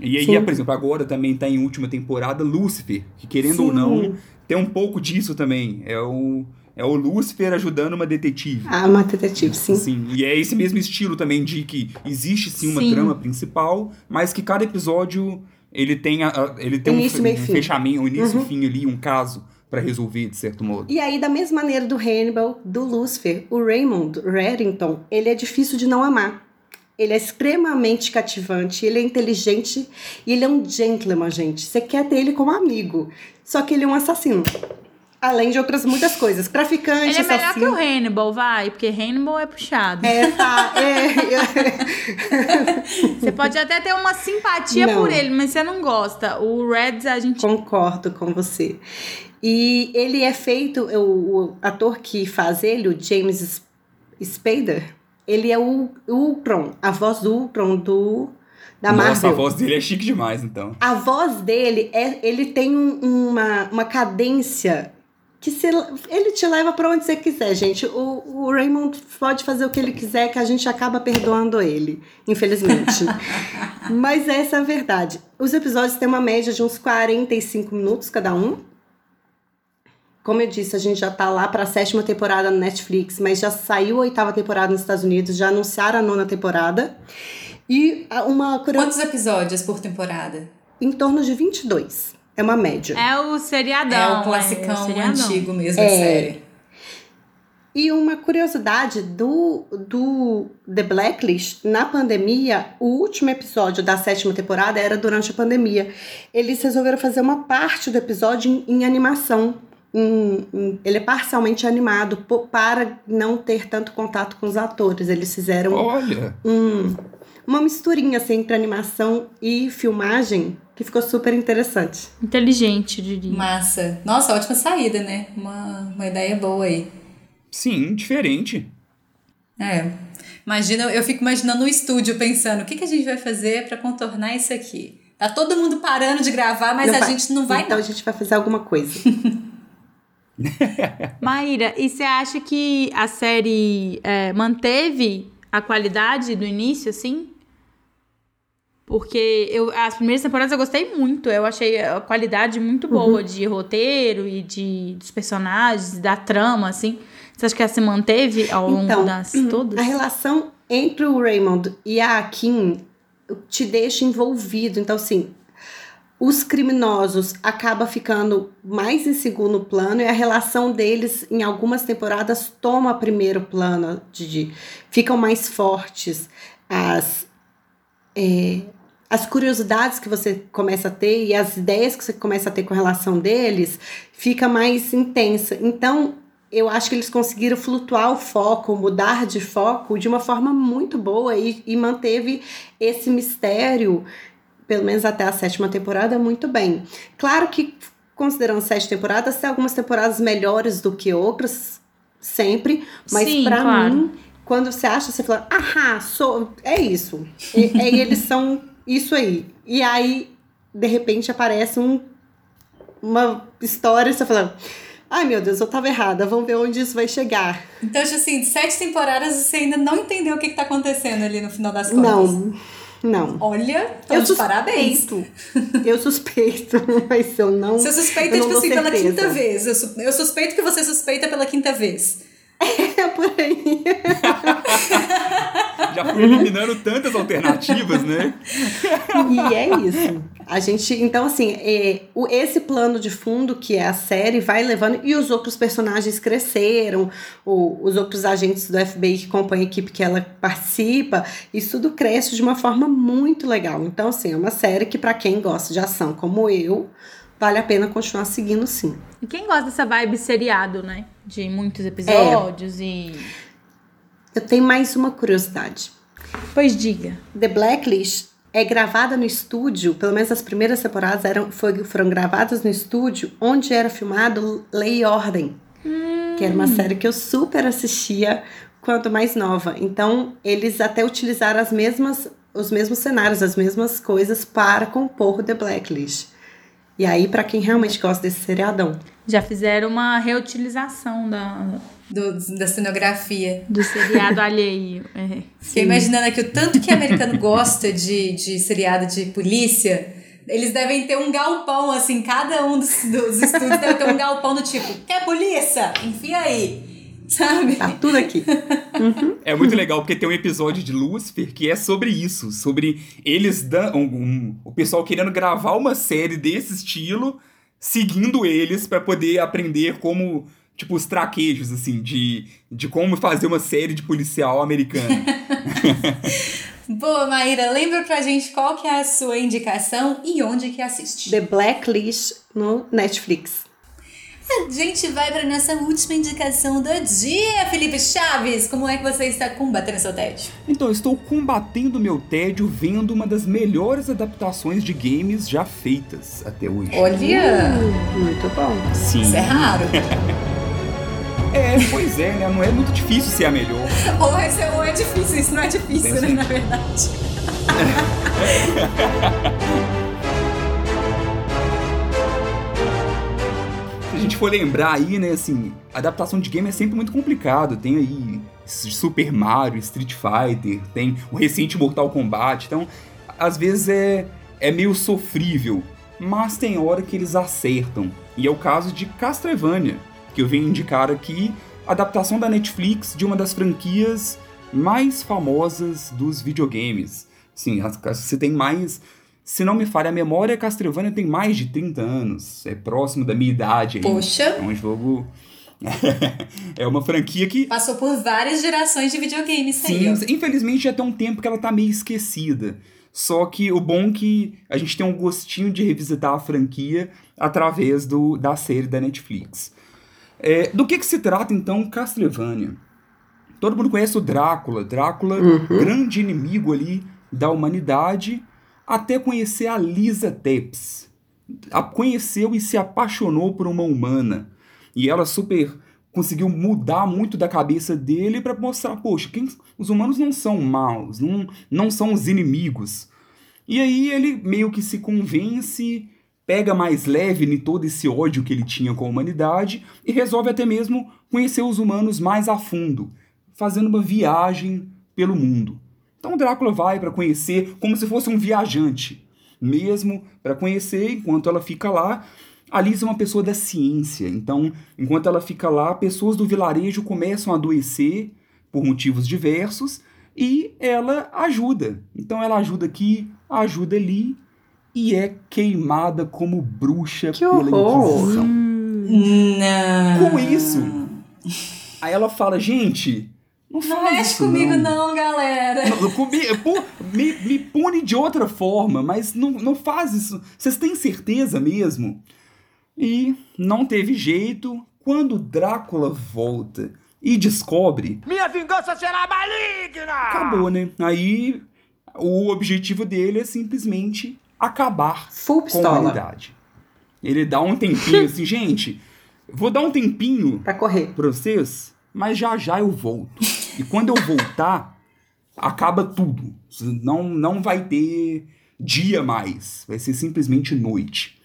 Speaker 4: E aí,
Speaker 2: Sim.
Speaker 4: por exemplo, agora também tá em última temporada Lucifer, que querendo ou
Speaker 2: Sim.
Speaker 4: não, tem um pouco disso também. É o, é o Lucifer ajudando uma detetive.
Speaker 2: Ah, uma detetive, sim.
Speaker 4: Sim, e é esse mesmo estilo também de que existe sim uma
Speaker 3: Sim.
Speaker 4: trama principal, mas que cada episódio ele tem, a- ele tem um,
Speaker 2: Início,
Speaker 4: um
Speaker 2: fim.
Speaker 4: fechamento, um início
Speaker 2: Uhum.
Speaker 4: e fim ali, um caso pra resolver, de certo modo.
Speaker 2: E aí, da mesma maneira do Hannibal, do Lucifer, o Raymond Reddington, ele é difícil de não amar. Ele é extremamente cativante, ele é inteligente e ele é um gentleman, gente. Você quer ter ele como amigo. Só que ele é um assassino. Além de outras muitas coisas. Traficante,
Speaker 3: Ele é melhor que o Hannibal, vai, porque Hannibal é puxado.
Speaker 2: É, tá. É,
Speaker 3: Você pode até ter uma simpatia
Speaker 2: Não.
Speaker 3: por ele, mas você não gosta. O Reds a gente.
Speaker 2: Concordo com você. E ele é feito, o, o ator que faz ele, o James Spader, ele é o, Ultron, a voz do Ultron do, da
Speaker 4: Nossa,
Speaker 2: Marvel.
Speaker 4: a voz dele é chique demais, então.
Speaker 2: A voz dele, é, ele tem um- uma, uma cadência que se, ele te leva para onde você quiser, gente. O, o Raymond pode fazer o que ele quiser, que a gente acaba perdoando ele, infelizmente. Mas essa é a verdade. Os episódios têm uma média de uns 45 minutos cada um. Como eu disse, a gente já tá lá para a sétima temporada no Netflix, mas já saiu a oitava temporada nos Estados Unidos, já anunciaram a nona temporada. E ah, uma curiosidade,
Speaker 1: Quantos episódios por temporada?
Speaker 2: em torno de 22. É uma média.
Speaker 3: É o seriadão.
Speaker 1: É o
Speaker 3: é
Speaker 1: classicão
Speaker 3: o seriadão.
Speaker 1: antigo mesmo,
Speaker 2: É.
Speaker 1: a série.
Speaker 2: E uma curiosidade do, do The Blacklist, na pandemia, o último episódio da sétima temporada era durante a pandemia. Eles resolveram fazer uma parte do episódio em, em animação. Em- em- ele é parcialmente animado para não ter tanto contato com os atores. Eles fizeram
Speaker 4: Olha,
Speaker 2: um- uma misturinha assim, entre animação e filmagem que ficou super interessante.
Speaker 3: Inteligente, diria.
Speaker 1: Massa. Nossa, ótima saída, né? Uma, uma ideia boa aí.
Speaker 4: sim, diferente.
Speaker 1: É. Imagina, eu fico imaginando o estúdio pensando, o que, que a gente vai fazer pra contornar isso aqui? Tá todo mundo parando de gravar, mas
Speaker 2: Não
Speaker 1: a
Speaker 2: vai-
Speaker 1: gente não vai
Speaker 2: Então
Speaker 1: não.
Speaker 2: a gente vai fazer alguma coisa.
Speaker 3: Maíra, e você acha que a série é, manteve a qualidade do início, assim? Porque eu, as primeiras temporadas eu gostei muito. Eu achei a qualidade muito boa de roteiro e de, dos personagens, da trama, assim. Você acha que ela se manteve ao longo
Speaker 2: Então,
Speaker 3: das todas?
Speaker 2: A relação entre o Raymond e a Kim te deixa envolvido. Então, assim, os criminosos acabam ficando mais em segundo plano e a relação deles, em algumas temporadas, toma primeiro plano. De- ficam mais fortes. As, é, as curiosidades que você começa a ter e as ideias que você começa a ter com relação deles fica mais intensa. Então, eu acho que eles conseguiram flutuar o foco, mudar de foco de uma forma muito boa e, e manteve esse mistério, pelo menos até a sétima temporada, muito bem. Claro que, considerando sete temporadas, tem algumas temporadas melhores do que outras, sempre, mas
Speaker 3: Sim,
Speaker 2: pra
Speaker 3: claro.
Speaker 2: mim, quando você acha, você fala, ahá, sou, é isso. E, e eles são isso aí. E aí, de repente, aparece um, uma história e você fala. Ai meu Deus, eu tava errada, vamos ver onde isso vai chegar.
Speaker 1: Então, assim, de sete temporadas você ainda não entendeu o que, que tá acontecendo ali no final das contas.
Speaker 2: Não, não.
Speaker 1: Olha,
Speaker 2: Eu
Speaker 1: de parabéns.
Speaker 2: Eu suspeito, mas eu não.
Speaker 1: Você suspeita,
Speaker 2: eu
Speaker 1: tipo assim, pela
Speaker 2: certeza.
Speaker 1: quinta vez. Eu suspeito que você suspeita pela quinta vez.
Speaker 2: É por aí.
Speaker 4: Já fui eliminando tantas alternativas, né?
Speaker 2: E é isso. A gente, então, assim, é, o, esse plano de fundo que é a série vai levando, e os outros personagens cresceram, o- os outros agentes do FBI que compõem a equipe que ela participa, isso tudo cresce de uma forma muito legal. Então, assim, é uma série que, para quem gosta de ação como eu, vale a pena continuar seguindo sim.
Speaker 3: E quem gosta dessa vibe seriado, né? De muitos episódios e.
Speaker 2: Eu tenho mais uma curiosidade.
Speaker 3: Pois diga.
Speaker 2: The Blacklist é gravada no estúdio, pelo menos as primeiras temporadas eram, foi- foram gravadas no estúdio onde era filmado Lei e Ordem, que era uma série que eu super assistia quando mais nova. Então, eles até utilizaram as mesmas, os mesmos cenários, as mesmas coisas para compor The Blacklist. E aí, pra quem realmente gosta desse seriadão.
Speaker 3: Já fizeram uma reutilização da,
Speaker 1: Do, da cenografia.
Speaker 3: do seriado alheio. É.
Speaker 1: Fiquei imaginando aqui o tanto que americano gosta de, de seriado de polícia. Eles devem ter um galpão, assim, cada um dos, dos estúdios deve ter um galpão do tipo, quer polícia? Enfia aí. Sabe?
Speaker 2: Tá tudo aqui.
Speaker 4: É muito legal porque tem um episódio de Lucifer que é sobre isso, sobre eles dão um, um- o pessoal querendo gravar uma série desse estilo, seguindo eles pra poder aprender como tipo os traquejos assim de, de como fazer uma série de policial americano.
Speaker 1: Boa, Maíra, lembra pra gente qual que é a sua indicação e onde que assiste.
Speaker 2: The Blacklist no Netflix.
Speaker 1: A gente vai pra nossa última indicação do dia, Felipe Chaves. Como é que você está combatendo seu tédio?
Speaker 4: então estou combatendo meu tédio vendo uma das melhores adaptações de games já feitas até hoje.
Speaker 1: Olha,
Speaker 2: Muito bom.
Speaker 4: Sim.
Speaker 1: isso é raro.
Speaker 4: É, pois é, né? Não é muito difícil ser a melhor.
Speaker 1: ou, é, ou é difícil, isso não é difícil, né, na verdade.
Speaker 4: gente for lembrar aí, né, assim, adaptação de game é sempre muito complicado. Tem aí Super Mario, Street Fighter, tem o recente Mortal Kombat. Então, às vezes é, é meio sofrível. Mas tem hora que eles acertam. E é o caso de Castlevania, que eu venho indicar aqui, adaptação da Netflix de uma das franquias mais famosas dos videogames. Sim, você tem mais. Se não me falha a memória, Castlevania tem mais de 30 anos. É próximo da minha idade aí.
Speaker 1: Poxa.
Speaker 4: É um jogo. é uma franquia que.
Speaker 1: Passou por várias gerações de videogames
Speaker 4: Sim,
Speaker 1: ó.
Speaker 4: infelizmente já tem um tempo que ela tá meio esquecida. Só que o bom é que a gente tem um gostinho de revisitar a franquia através do, da série da Netflix. É, do que, que se trata então Castlevania? Todo mundo conhece o Drácula. Drácula, grande inimigo ali da humanidade, até conhecer a Lisa Tepes. A conheceu e se apaixonou por uma humana. E ela super conseguiu mudar muito da cabeça dele para mostrar, poxa, quem, os humanos não são maus, não, não são os inimigos. E aí ele meio que se convence, pega mais leve em todo esse ódio que ele tinha com a humanidade e resolve até mesmo conhecer os humanos mais a fundo, fazendo uma viagem pelo mundo. Então Drácula vai para conhecer como se fosse um viajante, mesmo para conhecer enquanto ela fica lá. A Lisa é uma pessoa da ciência, então enquanto ela fica lá, pessoas do vilarejo começam a adoecer por motivos diversos e ela ajuda. Então ela ajuda aqui, ajuda ali e é queimada como bruxa
Speaker 2: Que
Speaker 4: pela! Inquisição.
Speaker 1: Não.
Speaker 4: Com isso, aí ela fala, gente, não,
Speaker 1: Não
Speaker 4: faz
Speaker 1: mexe
Speaker 4: isso,
Speaker 1: comigo,
Speaker 4: não.
Speaker 1: não, galera.
Speaker 4: Não, comi- pô, me, me pune de outra forma, mas não, não faz isso. Vocês têm certeza mesmo? E não teve jeito. quando Drácula volta e descobre,
Speaker 8: Minha vingança será maligna!
Speaker 4: acabou, né? Aí o objetivo dele é simplesmente acabar
Speaker 2: Full
Speaker 4: com a humanidade. Ele dá um tempinho assim, gente, vou dar um tempinho
Speaker 2: Pra correr.
Speaker 4: pra vocês, mas já já eu volto. E quando eu voltar, acaba tudo. Não, não vai ter dia mais. Vai ser simplesmente noite.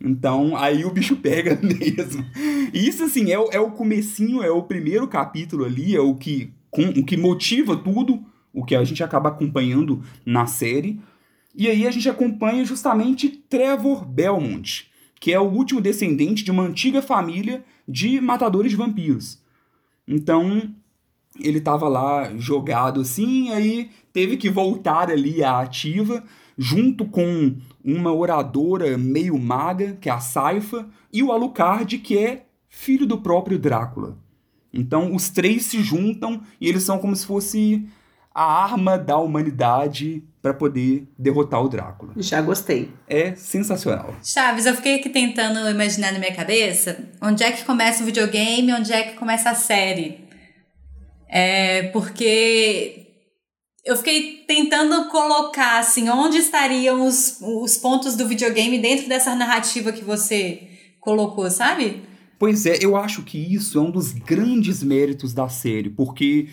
Speaker 4: Então, aí o bicho pega mesmo. E isso, assim, é, o- é o comecinho, é o primeiro capítulo ali, é o que, com, o que motiva tudo, o que a gente acaba acompanhando na série. E aí a gente acompanha justamente Trevor Belmont, que é o último descendente de uma antiga família de matadores de vampiros. Então, ele tava lá jogado assim, aí teve que voltar ali à ativa, junto com uma oradora meio maga, que é a Saifa, e o Alucard, que é filho do próprio Drácula. Então, os três se juntam e eles são como se fosse a arma da humanidade para poder derrotar o Drácula.
Speaker 2: Já gostei.
Speaker 4: É sensacional.
Speaker 1: Chaves, eu fiquei aqui tentando imaginar na minha cabeça onde é que começa o videogame onde é que começa a série. É porque eu fiquei tentando colocar assim onde estariam os, os pontos do videogame dentro dessa narrativa que você colocou, sabe?
Speaker 4: Pois é, eu acho que isso é um dos grandes méritos da série, porque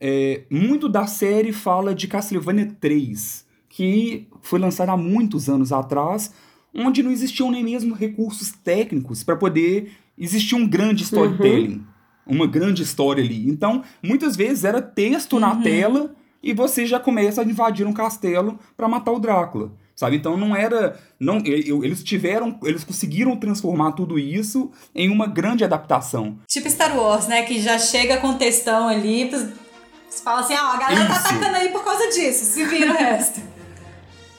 Speaker 4: é, muito da série fala de Castlevania 3, que foi lançada há muitos anos atrás, onde não existiam nem mesmo recursos técnicos para poder existir um grande storytelling, uma grande história ali. Então, muitas vezes era texto na tela e você já começa a invadir um castelo para matar o Drácula. Sabe? Então não era. não Eles tiveram. Eles conseguiram transformar tudo isso em uma grande adaptação.
Speaker 1: Tipo Star Wars, né? Que já chega com textão ali. Você fala assim, ó, a galera tá
Speaker 4: Isso.
Speaker 1: atacando aí por causa disso. Se vira o resto.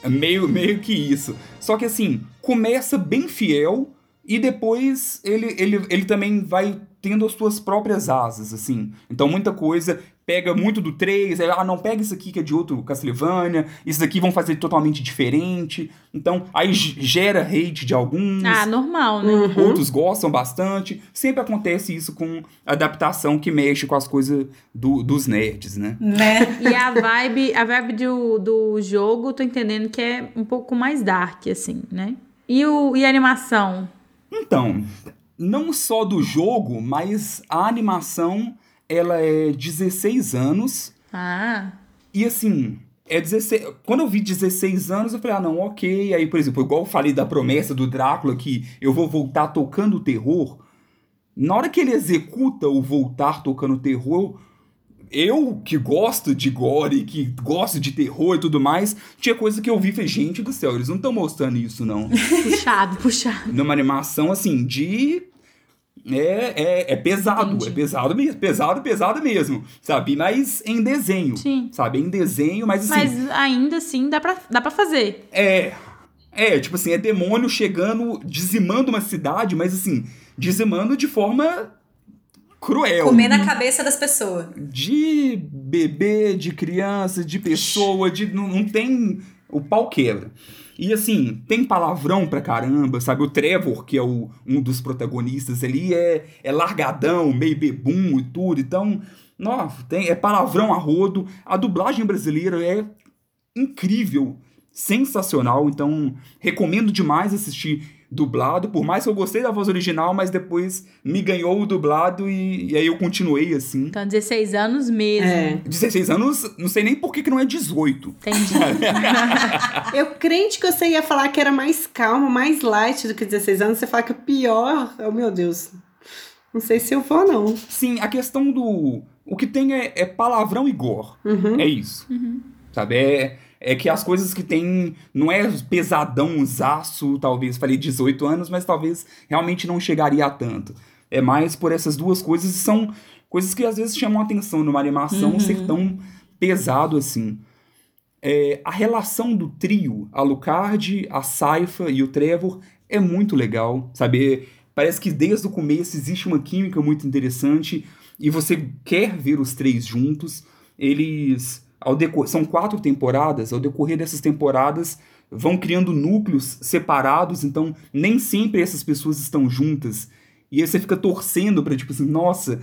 Speaker 4: É Meio, meio que isso. Só que assim, começa bem fiel e depois ele, ele, ele também vai tendo as suas próprias asas, assim. Então muita coisa pega muito do 3, aí, ah, não, pega isso aqui que é de outro Castlevania, isso daqui vão fazer totalmente diferente. Então, aí gera hate de alguns.
Speaker 3: Ah, normal, né?
Speaker 4: Outros gostam bastante. Sempre acontece isso com adaptação que mexe com as coisas do- dos nerds, né?
Speaker 1: né?
Speaker 3: E a vibe, a vibe do, do jogo, tô entendendo que é um pouco mais dark, assim, né? E, o, e a animação?
Speaker 4: Então, não só do jogo, mas a animação, ela é 16 anos.
Speaker 3: Ah,
Speaker 4: E assim, é 16. Quando eu vi 16 anos, eu falei, ah, não, ok. Aí, por exemplo, igual eu falei da promessa do Drácula que eu vou voltar tocando terror. Na hora que ele executa o voltar tocando terror, eu que gosto de gore, que gosto de terror e tudo mais, tinha coisa que eu vi e falei, gente do céu, eles não estão mostrando isso, não.
Speaker 3: puxado, puxado.
Speaker 4: Numa animação assim, de. É, é, é pesado,
Speaker 3: Entendi.
Speaker 4: é pesado mesmo, pesado, pesado mesmo, sabe? Mas em desenho,
Speaker 3: Sim.
Speaker 4: sabe? Em desenho, mas assim,
Speaker 3: Mas ainda assim dá pra, dá pra fazer.
Speaker 4: é. É, tipo assim, é demônio chegando, dizimando uma cidade, mas assim, dizimando de forma cruel.
Speaker 1: Comer na cabeça das pessoas.
Speaker 4: De bebê, de criança, de pessoa, de. Não, não tem. O pau quebra. E assim, tem palavrão pra caramba, sabe? O Trevor, que é o, um dos protagonistas ali, é, é largadão, meio bebum e tudo. Então, nossa, tem, é palavrão a rodo. A dublagem brasileira é incrível, sensacional. Então, recomendo demais assistir dublado. Por mais que eu gostei da voz original, mas depois me ganhou o dublado e, e aí eu continuei assim.
Speaker 3: Então, 16 anos mesmo.
Speaker 2: É.
Speaker 4: 16 anos, não sei nem por que, que não é 18.
Speaker 3: Entendi.
Speaker 2: Eu crente que você ia falar que era mais calmo, mais light do que 16 anos. Você fala que o pior. Oh, meu Deus. Não sei se eu vou, não.
Speaker 4: Sim, a questão do. O que tem é, é palavrão e gore.
Speaker 2: Uhum.
Speaker 4: É isso. Sabe? É, é que as coisas que tem. Não é pesadão, zaço, talvez. Falei 18 anos, mas talvez realmente não chegaria a tanto. É mais por essas duas coisas e são coisas que às vezes chamam a atenção numa animação ser tão pesado assim. É, a relação do trio, a Lucard, a Saifa e o Trevor, é muito legal, sabe? Parece que desde o começo existe uma química muito interessante e você quer ver os três juntos. Eles, ao decor... são quatro temporadas, ao decorrer dessas temporadas vão criando núcleos separados, então nem sempre essas pessoas estão juntas E aí você fica torcendo pra, tipo assim, nossa,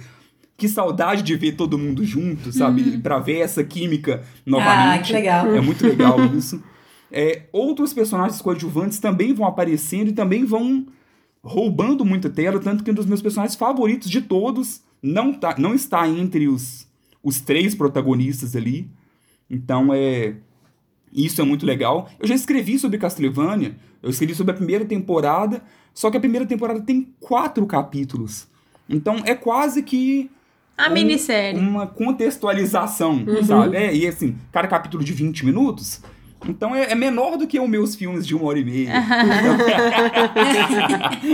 Speaker 4: que saudade de ver todo mundo junto, sabe? Pra ver essa química novamente.
Speaker 1: Ah, que legal.
Speaker 4: É muito legal isso. É, outros personagens coadjuvantes também vão aparecendo e também vão roubando muita tela, tanto que um dos meus personagens favoritos de todos não, tá, não está entre os, os três protagonistas ali. Então é. Isso é muito legal. Eu já escrevi sobre Castlevania, eu escrevi sobre a primeira temporada, só que a primeira temporada tem quatro capítulos. Então é quase que.
Speaker 3: A
Speaker 4: um-
Speaker 3: minissérie.
Speaker 4: Uma contextualização, sabe? É, e assim, cada capítulo de 20 minutos. Então é, é menor do que os meus filmes de uma hora e meia.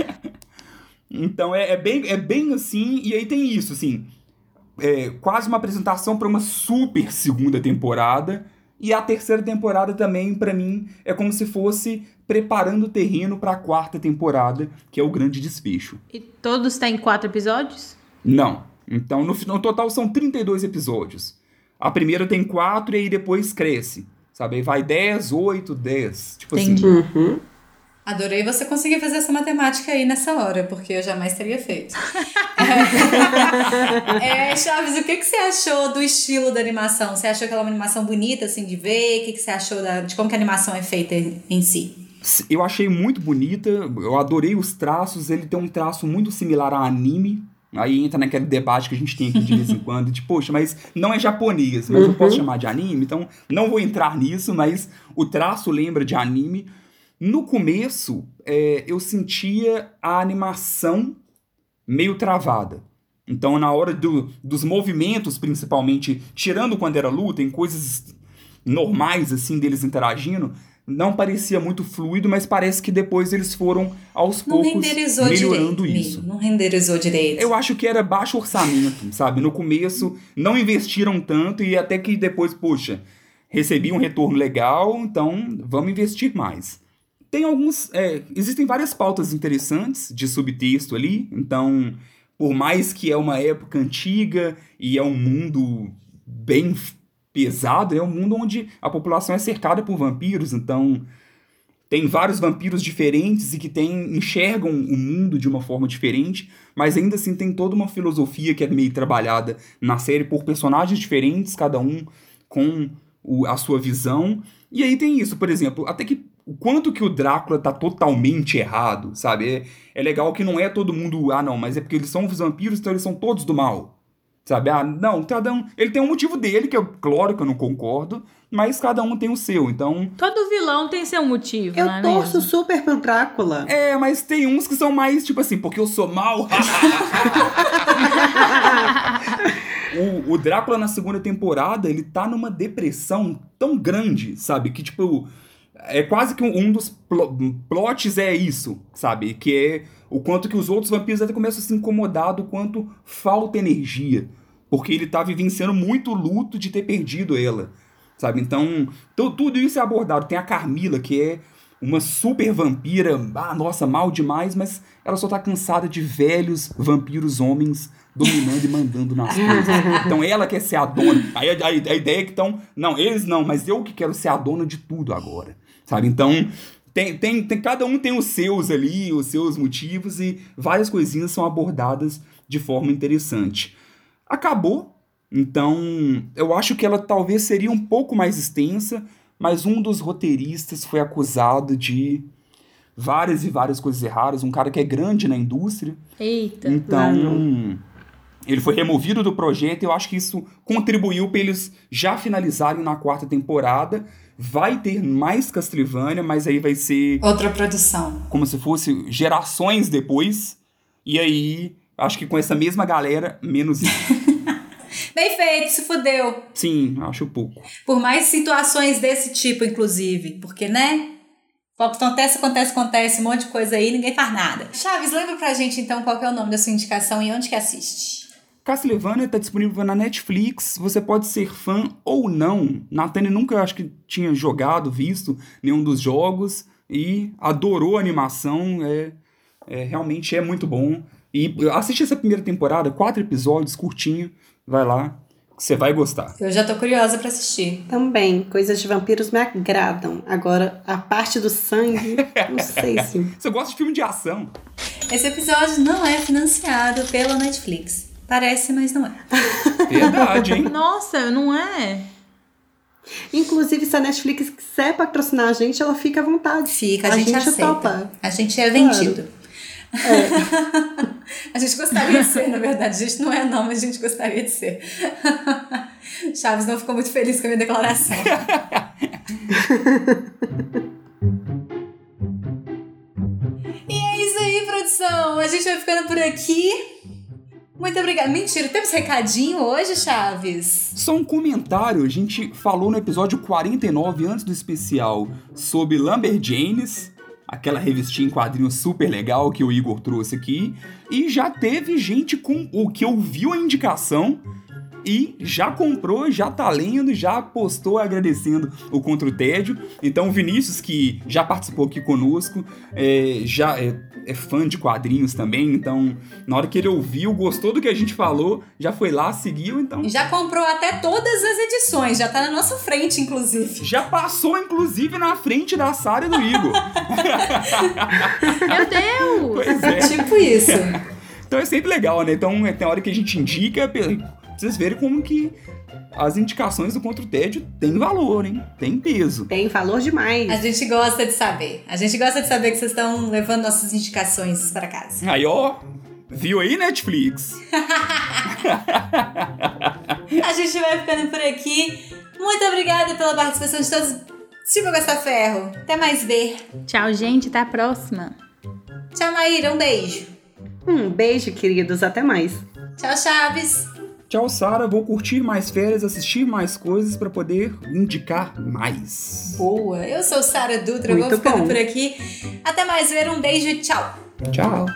Speaker 4: então é, é bem, é bem assim, e aí tem isso, assim. É quase uma apresentação para uma super segunda temporada. E a terceira temporada também, pra mim, é como se fosse preparando o terreno pra quarta temporada, que é o grande desfecho.
Speaker 3: E todos têm quatro episódios?
Speaker 4: Não. Então, no, no total são 32 episódios. A primeira tem 4 e aí depois cresce. Sabe? Aí vai 10, 8, 10. Tipo
Speaker 3: Entendi.
Speaker 4: assim.
Speaker 1: Adorei você conseguir fazer essa matemática aí nessa hora, porque eu jamais teria feito. é, Chaves, o que, que você achou do estilo da animação? Você achou que ela é uma animação bonita, assim, de ver? O que, que você achou da- de como que a animação é feita em si?
Speaker 4: Eu achei muito bonita, eu adorei os traços, ele tem um traço muito similar a anime. Aí entra naquele debate que a gente tem aqui de vez em quando, de, poxa, mas não é japonês, mas eu posso chamar de anime, então não vou entrar nisso, mas o traço lembra de anime. No começo, é, eu sentia a animação meio travada. Então, na hora do- dos movimentos, principalmente, tirando quando era luta, em coisas normais, assim, deles interagindo, não parecia muito fluido, mas parece que depois eles foram, aos
Speaker 1: Não
Speaker 4: poucos,
Speaker 1: renderizou
Speaker 4: melhorando
Speaker 1: direito,
Speaker 4: isso.
Speaker 1: Não renderizou direito.
Speaker 4: Eu acho que era baixo orçamento, sabe? No começo não investiram tanto e até que depois, poxa, recebi um retorno legal, então vamos investir mais. Tem alguns. é, existem várias pautas interessantes de subtexto ali, então, por mais que é uma época antiga e é um mundo bem pesado, é um mundo onde a população é cercada por vampiros, então tem vários vampiros diferentes e que tem, enxergam o mundo de uma forma diferente, mas ainda assim tem toda uma filosofia que é meio trabalhada na série por personagens diferentes, cada um com o- a sua visão. E aí tem isso, por exemplo, até que o quanto que o Drácula tá totalmente errado, sabe? É, é legal que não é todo mundo, ah não, mas é porque eles são os vampiros, então eles são todos do mal. Sabe? Ah, não, cada um. Ele tem um motivo dele, que eu, claro que eu não concordo, mas cada um tem o seu. Então,
Speaker 3: Todo vilão tem seu motivo,
Speaker 2: Eu
Speaker 3: não é
Speaker 2: torço
Speaker 3: mesmo?
Speaker 2: super pro Drácula.
Speaker 4: É, mas tem uns que são mais, tipo assim, porque eu sou mal. o, o Drácula na segunda temporada, ele tá numa depressão tão grande, sabe? Que, tipo, é quase que um, um dos plo- plots é isso, sabe? Que é o quanto que os outros vampiros até começam a se incomodar do quanto falta energia. Porque ele tá vivenciando muito luto de ter perdido ela, sabe? Então, tu- tudo isso é abordado. Tem a Carmila, que é uma super vampira, ah, nossa, mal demais, mas ela só tá cansada de velhos vampiros homens dominando e mandando nas coisas. Então ela quer ser a dona. Aí a, a- a ideia é que então, não, eles não, mas eu que quero ser a dona de tudo agora. Sabe? Então, tem, tem, tem, cada um tem os seus ali, os seus motivos, e várias coisinhas são abordadas de forma interessante. Acabou. Então, eu acho que ela talvez seria um pouco mais extensa, mas um dos roteiristas foi acusado de várias e várias coisas erradas, um cara que é grande na indústria.
Speaker 3: Eita.
Speaker 4: Então, ele foi removido do projeto e eu acho que isso contribuiu para eles já finalizarem na quarta temporada. Vai ter mais Castlevania, mas aí vai ser
Speaker 1: Outra produção.
Speaker 4: como se fosse gerações depois. E aí, acho que com essa mesma galera, menos.
Speaker 1: Bem feito, se fudeu.
Speaker 4: Sim, acho pouco.
Speaker 1: Por mais situações desse tipo, inclusive. Porque, né? Acontece, acontece, acontece, um monte de coisa aí, ninguém faz nada. Chaves, lembra pra gente então qual é o nome da sua indicação e onde que assiste?
Speaker 4: Castlevania está disponível na Netflix. Você pode ser fã ou não. Natane nunca acho que tinha jogado, visto nenhum dos jogos e adorou a animação. É, é realmente é muito bom. E assiste essa primeira temporada, quatro episódios, curtinho. Vai lá, Você vai gostar.
Speaker 1: Eu já tô curiosa pra assistir.
Speaker 2: Também, coisas de vampiros me agradam. Agora, a parte do sangue, não sei se.
Speaker 4: Você gosta de filme de ação?
Speaker 1: Esse episódio não é financiado pela Netflix. Parece, mas não é.
Speaker 4: Verdade, hein?
Speaker 3: Nossa, não é?
Speaker 2: Inclusive, se a Netflix quiser patrocinar a gente, ela fica à vontade.
Speaker 1: Fica, a, gente, aceita.
Speaker 2: topa.
Speaker 1: A gente é vendido. a gente gostaria de ser, na verdade. A gente não é, não, mas a gente gostaria de ser. Chaves não ficou muito feliz com a minha declaração. e é isso aí, produção. A gente vai ficando por aqui. Muito obrigada. Mentira, temos recadinho hoje, Chaves?
Speaker 4: Só um comentário, a gente falou no episódio 49, antes do especial, sobre Lumberjanes, aquela revistinha em quadrinhos super legal que o Igor trouxe aqui, e já teve gente com o que ouviu a indicação e já comprou, já tá lendo, já postou agradecendo o Contra o Tédio. Então, o Vinícius, que já participou aqui conosco, é, já é, é fã de quadrinhos também. Então, na hora que ele ouviu, gostou do que a gente falou, já foi lá, seguiu. Então,
Speaker 1: Já comprou até todas as edições, já tá na nossa frente, inclusive.
Speaker 4: já passou, inclusive, na frente da Sara e do Igor.
Speaker 3: Meu Deus!
Speaker 4: pois é.
Speaker 1: Tipo isso.
Speaker 4: Então é sempre legal, né? Então, é, tem hora que a gente indica, vocês verem como que as indicações do Contra o Tédio têm valor, hein? Tem peso.
Speaker 2: Tem valor demais.
Speaker 1: A gente gosta de saber. A gente gosta de saber que vocês estão levando nossas indicações para casa.
Speaker 4: Aí, ó, viu aí, Netflix?
Speaker 1: A gente vai ficando por aqui. Muito obrigada pela participação de todos. Silvio Costa Ferro. Até mais ver.
Speaker 3: Tchau, gente. Até a próxima.
Speaker 1: Tchau, Maíra. Um beijo.
Speaker 2: Um beijo, queridos. Até mais.
Speaker 1: Tchau, Chaves.
Speaker 4: Tchau, Sara. Vou curtir mais férias, assistir mais coisas pra poder indicar mais.
Speaker 1: Boa. Eu sou Sara Dutra.
Speaker 2: Muito
Speaker 1: Vou ficando
Speaker 2: bom.
Speaker 1: por aqui. Até mais ver. Um beijo e tchau.
Speaker 4: Tchau.